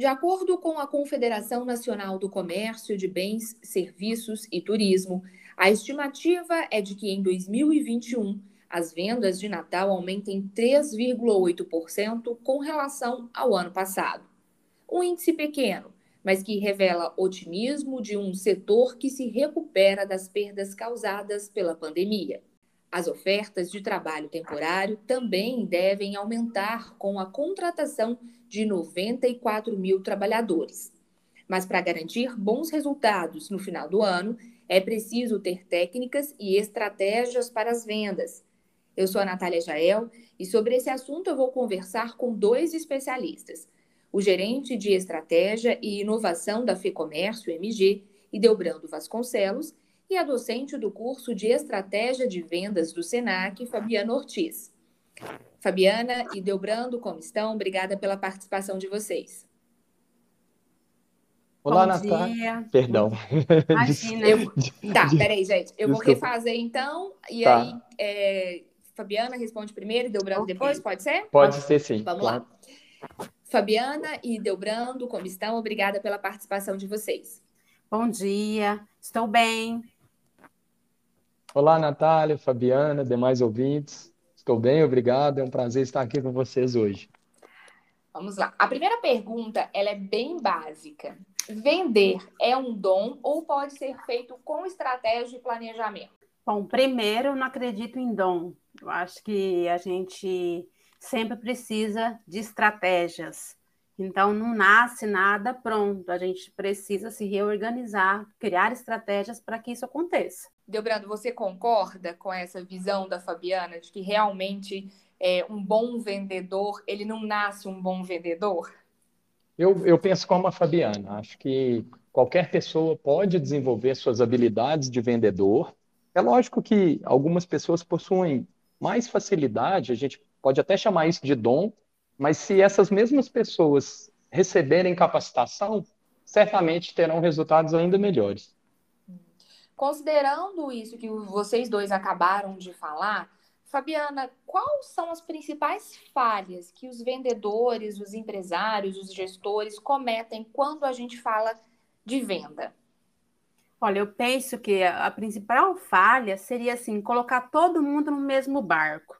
De acordo com a Confederação Nacional do Comércio de Bens, Serviços e Turismo, a estimativa é de que em 2021 as vendas de Natal aumentem 3,8% com relação ao ano passado. Um índice pequeno, mas que revela otimismo de um setor que se recupera das perdas causadas pela pandemia. As ofertas de trabalho temporário também devem aumentar com a contratação de 94 mil trabalhadores. Mas para garantir bons resultados no final do ano, é preciso ter técnicas e estratégias para as vendas. Eu sou a Natália Jael e sobre esse assunto eu vou conversar com dois especialistas: o gerente de estratégia e inovação da FEComércio MG, Idelbrando Vasconcelos, e a docente do curso de estratégia de vendas do SENAC, Fabiana Ortiz. Fabiana e Delbrando, como estão? Obrigada pela participação de vocês. Olá, Natália. Perdão. Imagina. Eu... Tá, peraí, gente. Eu Desculpa. vou refazer então, e tá. aí é... Fabiana responde primeiro e Delbrando okay. depois, pode ser? Pode ser, sim. Vamos claro. lá. Fabiana e Delbrando, como estão? Obrigada pela participação de vocês. Bom dia, estou bem. Olá, Natália, Fabiana, demais ouvintes. Estou bem, obrigado. É um prazer estar aqui com vocês hoje. Vamos lá. A primeira pergunta, ela é bem básica. Vender é um dom ou pode ser feito com estratégia e planejamento? Bom, primeiro, não acredito em dom. Eu acho que a gente sempre precisa de estratégias. Então, não nasce nada pronto. A gente precisa se reorganizar, criar estratégias para que isso aconteça. Delbrando, você concorda com essa visão da Fabiana de que realmente é, um bom vendedor, ele não nasce um bom vendedor? Eu, eu penso como a Fabiana. Acho que qualquer pessoa pode desenvolver suas habilidades de vendedor. É lógico que algumas pessoas possuem mais facilidade, a gente pode até chamar isso de dom, mas se essas mesmas pessoas receberem capacitação, certamente terão resultados ainda melhores. Considerando isso que vocês dois acabaram de falar, Fabiana, quais são as principais falhas que os vendedores, os empresários, os gestores cometem quando a gente fala de venda? Olha, eu penso que a principal falha seria assim colocar todo mundo no mesmo barco.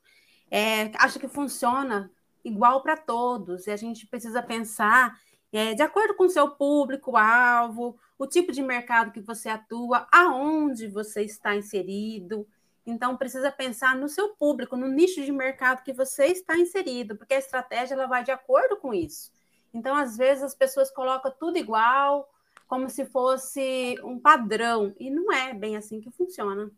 É, acho que funciona igual para todos e a gente precisa pensar é, de acordo com o seu público-alvo, o tipo de mercado que você atua, aonde você está inserido. Então, precisa pensar no seu público, no nicho de mercado que você está inserido, porque a estratégia ela vai de acordo com isso. Então, às vezes, as pessoas colocam tudo igual, como se fosse um padrão, e não é bem assim que funciona.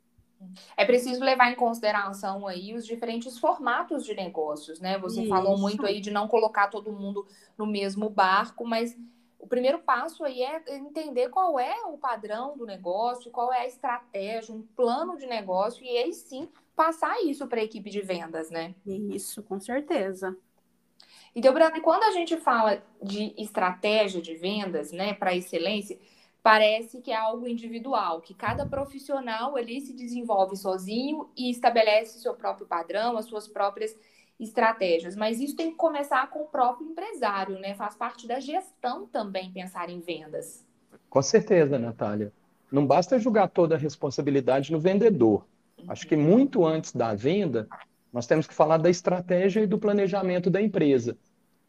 É preciso levar em consideração aí os diferentes formatos de negócios, né? Você Isso. falou muito aí de não colocar todo mundo no mesmo barco, mas o primeiro passo aí é entender qual é o padrão do negócio, qual é a estratégia, um plano de negócio, e aí sim passar isso para a equipe de vendas, né? Isso, com certeza. Então, Brana, quando a gente fala de estratégia de vendas, né, para excelência, parece que é algo individual, que cada profissional ali se desenvolve sozinho e estabelece seu próprio padrão, as suas próprias estratégias, mas isso tem que começar com o próprio empresário, né? Faz parte da gestão também pensar em vendas. Com certeza, Natália. Não basta jogar toda a responsabilidade no vendedor. Acho que muito antes da venda, nós temos que falar da estratégia e do planejamento da empresa.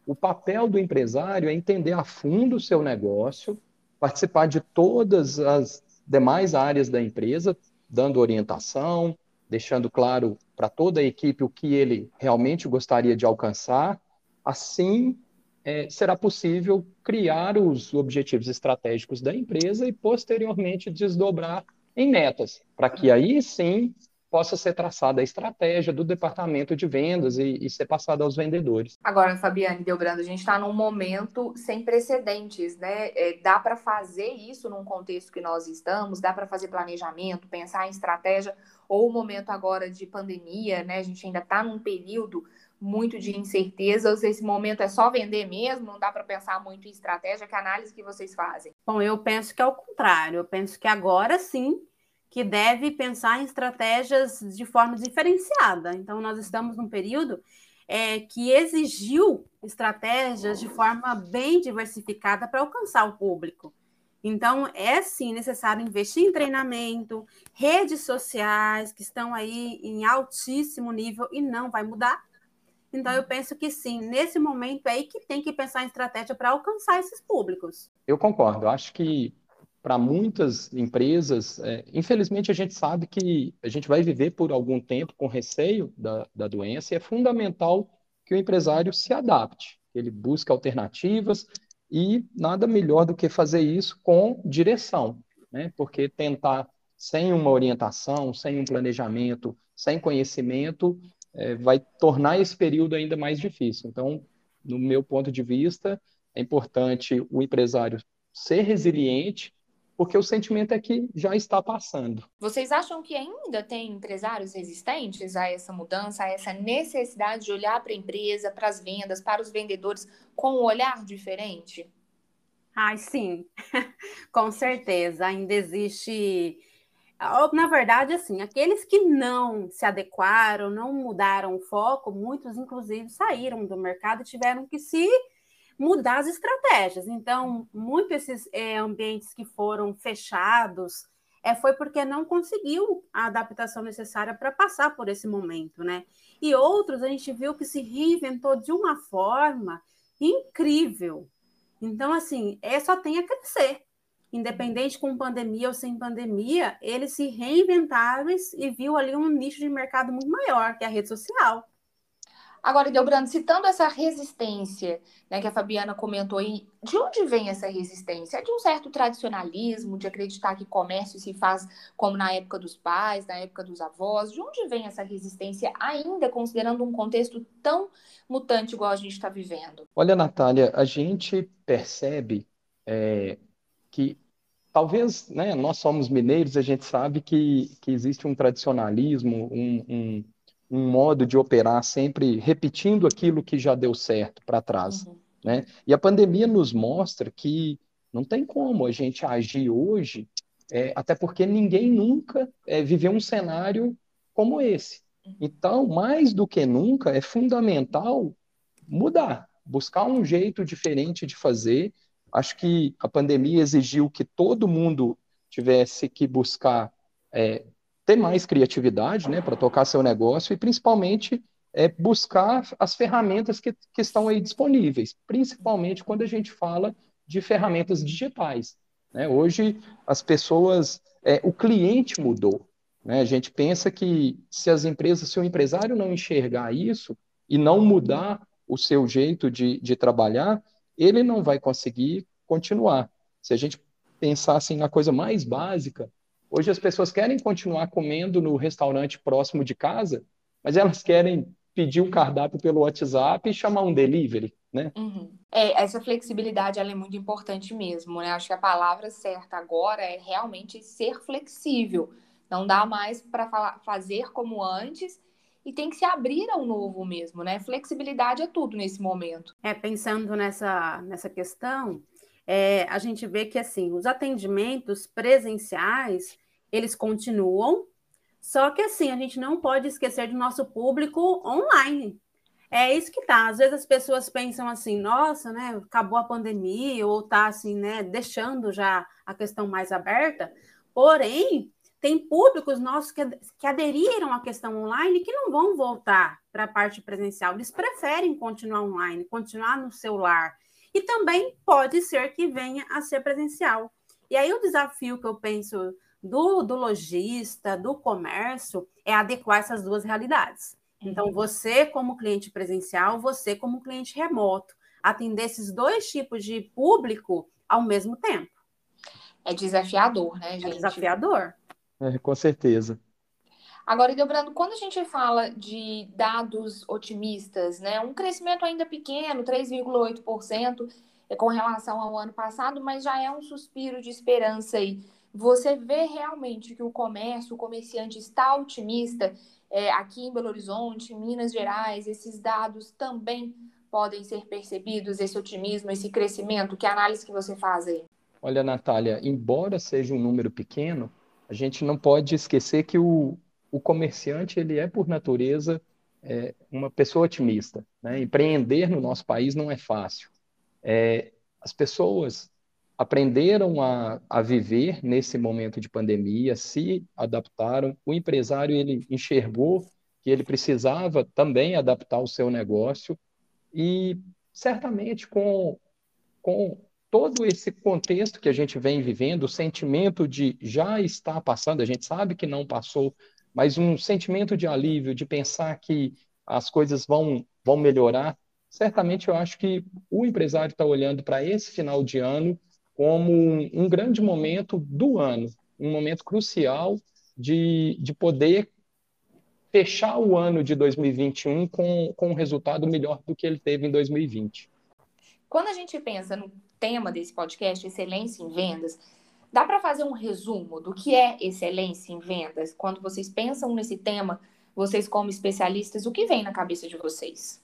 O papel do empresário é entender a fundo o seu negócio, participar de todas as demais áreas da empresa, dando orientação, deixando claro para toda a equipe o que ele realmente gostaria de alcançar. Assim, é, será possível criar os objetivos estratégicos da empresa e, posteriormente, desdobrar em metas, para que aí sim possa ser traçada a estratégia do departamento de vendas e, e ser passada aos vendedores. Agora, Fabiane Delbrando, a gente está num momento sem precedentes, né? É, dá para fazer isso num contexto que nós estamos, dá para fazer planejamento, pensar em estratégia, ou o momento agora de pandemia, né? A gente ainda está num período muito de incertezas. Esse momento é só vender mesmo, não dá para pensar muito em estratégia. Que análise que vocês fazem? Bom, eu penso que é o contrário. Eu penso que agora sim que deve pensar em estratégias de forma diferenciada. Então, nós estamos num período é, que exigiu estratégias de forma bem diversificada para alcançar o público. Então, é sim necessário investir em treinamento, redes sociais que estão aí em altíssimo nível e não vai mudar. Então, eu penso que sim, nesse momento é aí que tem que pensar em estratégia para alcançar esses públicos. Eu concordo. Acho que para muitas empresas, é, infelizmente a gente sabe que a gente vai viver por algum tempo com receio da, da doença e é fundamental que o empresário se adapte, ele busque alternativas e nada melhor do que fazer isso com direção, né? Porque tentar sem uma orientação, sem um planejamento, sem conhecimento, é, vai tornar esse período ainda mais difícil. Então, no meu ponto de vista, é importante o empresário ser resiliente, porque o sentimento é que já está passando. Vocês acham que ainda tem empresários resistentes a essa mudança, a essa necessidade de olhar para a empresa, para as vendas, para os vendedores com um olhar diferente? Ai, sim, com certeza. Ainda existe. Na verdade, assim, aqueles que não se adequaram, não mudaram o foco, muitos, inclusive, saíram do mercado e tiveram que se mudar as estratégias. Então, muitos desses é, ambientes que foram fechados é, foi porque não conseguiu a adaptação necessária para passar por esse momento, né? E outros a gente viu que se reinventou de uma forma incrível. Então, assim, é só tem a crescer. Independente com pandemia ou sem pandemia, eles se reinventaram e viu ali um nicho de mercado muito maior, que é a rede social. Agora, Delbrando, citando essa resistência né, que a Fabiana comentou aí, de onde vem essa resistência? É de um certo tradicionalismo, de acreditar que comércio se faz como na época dos pais, na época dos avós? De onde vem essa resistência, ainda considerando um contexto tão mutante igual a gente está vivendo? Olha, Natália, a gente percebe é, que talvez, né, nós somos mineiros, a gente sabe que, que existe um tradicionalismo, um, um um modo de operar sempre repetindo aquilo que já deu certo para trás. Uhum. Né? E a pandemia nos mostra que não tem como a gente agir hoje, é, até porque ninguém nunca é, viveu um cenário como esse. Uhum. Então, mais do que nunca, é fundamental mudar, buscar um jeito diferente de fazer. Acho que a pandemia exigiu que todo mundo tivesse que buscar é, ter mais criatividade né, para tocar seu negócio e, principalmente, é, buscar as ferramentas que, que estão aí disponíveis, principalmente quando a gente fala de ferramentas digitais. Né? Hoje, as pessoas, é, o cliente mudou. Né? A gente pensa que se as empresas, se o empresário não enxergar isso e não mudar o seu jeito de, de trabalhar, ele não vai conseguir continuar. Se a gente pensar assim na coisa mais básica, Hoje as pessoas querem continuar comendo no restaurante próximo de casa, mas elas querem pedir um cardápio pelo WhatsApp e chamar um delivery, né? Uhum. É, essa flexibilidade ela é muito importante mesmo, né? Acho que a palavra certa agora é realmente ser flexível. Não dá mais para fazer como antes e tem que se abrir ao novo mesmo, né? Flexibilidade é tudo nesse momento. É, pensando nessa, nessa questão, é, a gente vê que assim, os atendimentos presenciais eles continuam, só que assim, a gente não pode esquecer do nosso público online. É isso que tá. Às vezes as pessoas pensam assim, nossa, né, acabou a pandemia, ou tá assim, né, deixando já a questão mais aberta. Porém, tem públicos nossos que, que aderiram à questão online que não vão voltar para a parte presencial. Eles preferem continuar online, continuar no celular. E também pode ser que venha a ser presencial. E aí o desafio que eu penso do, do lojista, do comércio, é adequar essas duas realidades. Então, uhum. você como cliente presencial, você como cliente remoto, atender esses dois tipos de público ao mesmo tempo. É desafiador, né, é gente? É desafiador. É, com certeza. Agora, Dobrando, quando a gente fala de dados otimistas, né, um crescimento ainda pequeno, 3,8%, é com relação ao ano passado, mas já é um suspiro de esperança aí você vê realmente que o comércio, o comerciante está otimista é, aqui em Belo Horizonte, em Minas Gerais, esses dados também podem ser percebidos, esse otimismo, esse crescimento? Que análise que você faz aí? Olha, Natália, embora seja um número pequeno, a gente não pode esquecer que o, o comerciante ele é, por natureza, é, uma pessoa otimista. Né? Empreender no nosso país não é fácil. É, as pessoas aprenderam a, a viver nesse momento de pandemia, se adaptaram. O empresário ele enxergou que ele precisava também adaptar o seu negócio e certamente com, com todo esse contexto que a gente vem vivendo, o sentimento de já está passando, a gente sabe que não passou, mas um sentimento de alívio, de pensar que as coisas vão, vão melhorar, certamente eu acho que o empresário está olhando para esse final de ano como um, um, grande momento do ano, um momento crucial de, de poder fechar o ano de 2021 com, com um resultado melhor do que ele teve em 2020. Quando a gente pensa no tema desse podcast, excelência em vendas, dá para fazer um resumo do que é excelência em vendas? Quando vocês pensam nesse tema, vocês como especialistas, o que vem na cabeça de vocês?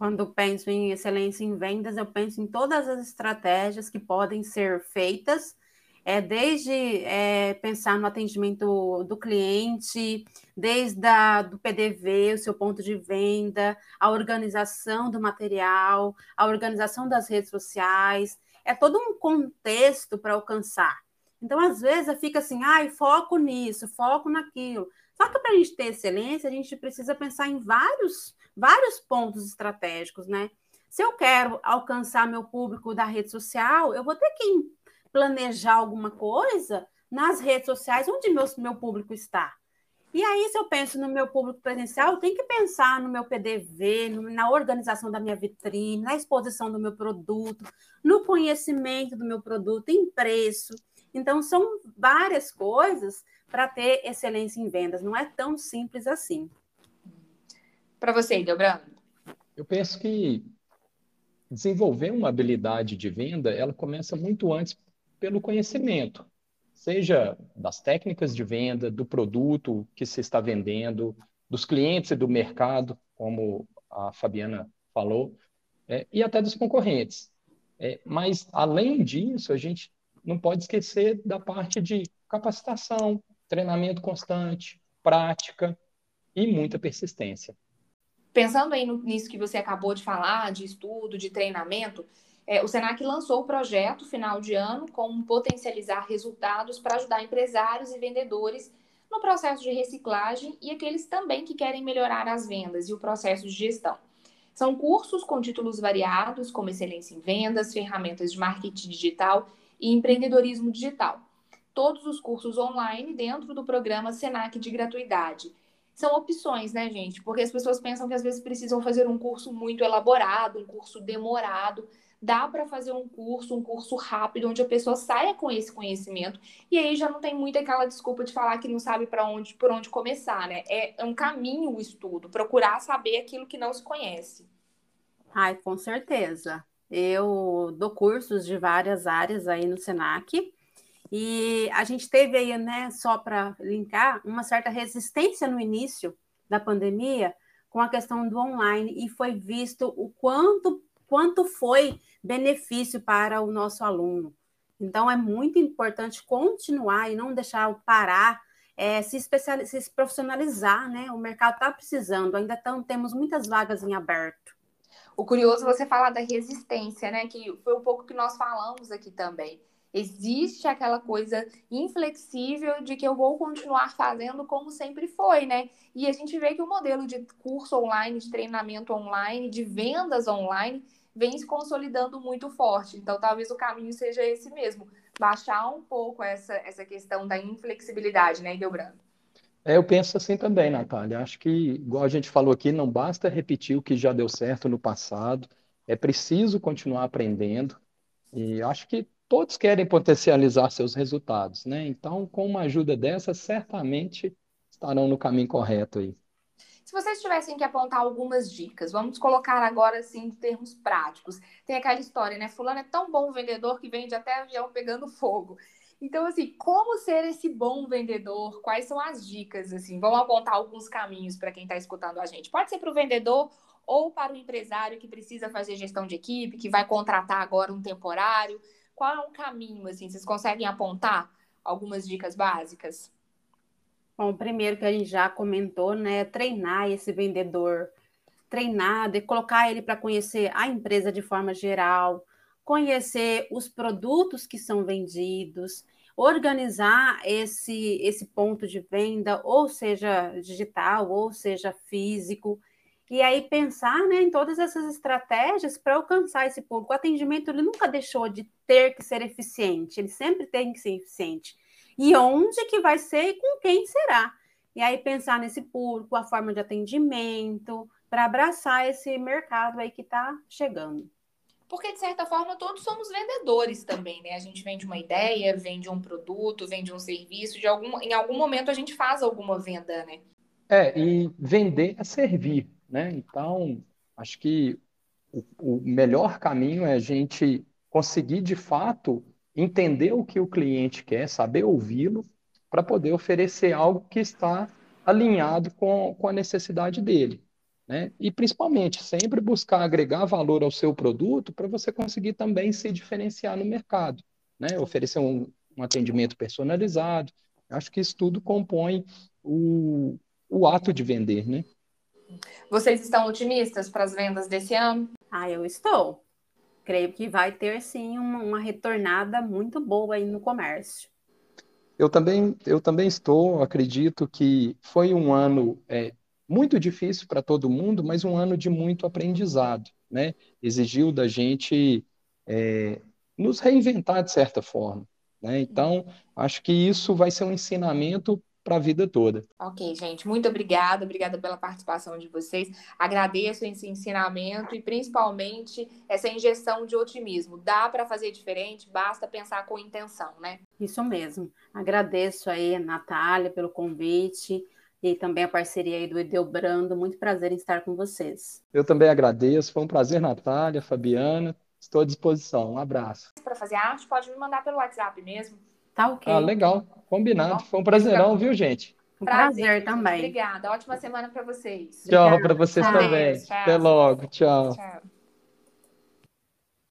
Quando penso em excelência em vendas, eu penso em todas as estratégias que podem ser feitas, é, desde é, pensar no atendimento do cliente, desde a, do PDV, o seu ponto de venda, a organização do material, a organização das redes sociais, é todo um contexto para alcançar. Então, às vezes, fica assim, ai, foco nisso, foco naquilo. Só que para a gente ter excelência, a gente precisa pensar em vários vários pontos estratégicos, né? Se eu quero alcançar meu público da rede social, eu vou ter que planejar alguma coisa nas redes sociais onde meu, meu público está. E aí, se eu penso no meu público presencial, eu tenho que pensar no meu PDV, na organização da minha vitrine, na exposição do meu produto, no conhecimento do meu produto, em preço. Então, são várias coisas para ter excelência em vendas. Não é tão simples assim. Para você, Delbrando? Eu penso que desenvolver uma habilidade de venda, ela começa muito antes pelo conhecimento, seja das técnicas de venda, do produto que se está vendendo, dos clientes e do mercado, como a Fabiana falou, é, e até dos concorrentes. É, mas, além disso, a gente não pode esquecer da parte de capacitação, treinamento constante, prática e muita persistência pensando aí no, nisso que você acabou de falar, de estudo, de treinamento, é, o Senac lançou o projeto final de ano com potencializar resultados para ajudar empresários e vendedores no processo de reciclagem e aqueles também que querem melhorar as vendas e o processo de gestão. São cursos com títulos variados, como excelência em vendas, ferramentas de marketing digital e empreendedorismo digital. Todos os cursos online dentro do programa Senac de gratuidade são opções, né, gente? Porque as pessoas pensam que às vezes precisam fazer um curso muito elaborado, um curso demorado. Dá para fazer um curso, um curso rápido, onde a pessoa saia com esse conhecimento e aí já não tem muito aquela desculpa de falar que não sabe para onde, por onde começar, né? É, é um caminho o estudo, procurar saber aquilo que não se conhece. Ai, com certeza. Eu dou cursos de várias áreas aí no Senac e a gente teve aí, né, só para linkar, uma certa resistência no início da pandemia com a questão do online e foi visto o quanto quanto foi benefício para o nosso aluno. Então é muito importante continuar e não deixar parar, é, se, especializar, se profissionalizar, né? O mercado está precisando, ainda tão, temos muitas vagas em aberto. O curioso é você falar da resistência, né? Que foi um pouco que nós falamos aqui também. Existe aquela coisa inflexível de que eu vou continuar fazendo como sempre foi, né? E a gente vê que o modelo de curso online, de treinamento online, de vendas online, vem se consolidando muito forte. Então, talvez o caminho seja esse mesmo, baixar um pouco essa, essa questão da inflexibilidade, né, Delbrando? É, eu penso assim também, Natália. Acho que, igual a gente falou aqui, não basta repetir o que já deu certo no passado, é preciso continuar aprendendo. E acho que todos querem potencializar seus resultados, né? Então, com uma ajuda dessa, certamente estarão no caminho correto aí. Se vocês tivessem que apontar algumas dicas, vamos colocar agora assim em termos práticos. Tem aquela história, né? Fulano é tão bom vendedor que vende até avião pegando fogo. Então, assim, como ser esse bom vendedor? Quais são as dicas? Assim, vamos apontar alguns caminhos para quem está escutando a gente. Pode ser para o vendedor ou para o empresário que precisa fazer gestão de equipe, que vai contratar agora um temporário qual é um caminho, assim? Vocês conseguem apontar algumas dicas básicas? Bom, o primeiro que a gente já comentou, né, é treinar esse vendedor, treinar, de colocar ele para conhecer a empresa de forma geral, conhecer os produtos que são vendidos, organizar esse, esse ponto de venda, ou seja digital, ou seja físico, e aí pensar né, em todas essas estratégias para alcançar esse público. O atendimento ele nunca deixou de ter que ser eficiente, ele sempre tem que ser eficiente. E onde que vai ser e com quem será? E aí pensar nesse público, a forma de atendimento, para abraçar esse mercado aí que está chegando. Porque, de certa forma, todos somos vendedores também, né? A gente vende uma ideia, vende um produto, vende um serviço, de algum, em algum momento a gente faz alguma venda, né? É, e vender é servir. Né? Então, acho que o, o melhor caminho é a gente conseguir, de fato, entender o que o cliente quer, saber ouvi-lo, para poder oferecer algo que está alinhado com, com a necessidade dele. Né? E, principalmente, sempre buscar agregar valor ao seu produto para você conseguir também se diferenciar no mercado. Né? Oferecer um, um atendimento personalizado. Acho que isso tudo compõe o, o ato de vender, né? Vocês estão otimistas para as vendas desse ano? Ah, eu estou. Creio que vai ter sim uma, uma retornada muito boa aí no comércio. Eu também, eu também estou, acredito que foi um ano é, muito difícil para todo mundo, mas um ano de muito aprendizado, né? Exigiu da gente é, nos reinventar de certa forma, né? Então, acho que isso vai ser um ensinamento para a vida toda. Ok, gente, muito obrigada, obrigada pela participação de vocês. Agradeço esse ensinamento e principalmente essa injeção de otimismo. Dá para fazer diferente, basta pensar com intenção, né? Isso mesmo. Agradeço aí, Natália, pelo convite e também a parceria aí do Edelbrando. Muito prazer em estar com vocês. Eu também agradeço. Foi um prazer, Natália, Fabiana. Estou à disposição. Um abraço. Para fazer arte, pode me mandar pelo WhatsApp mesmo. Tá ok. Ah, legal. Combinado. Tá Foi um prazerão, viu, gente? Um prazer, prazer também. Obrigada. Ótima semana para vocês. Tchau para vocês tchau. também. Tchau. Até logo. Tchau. tchau.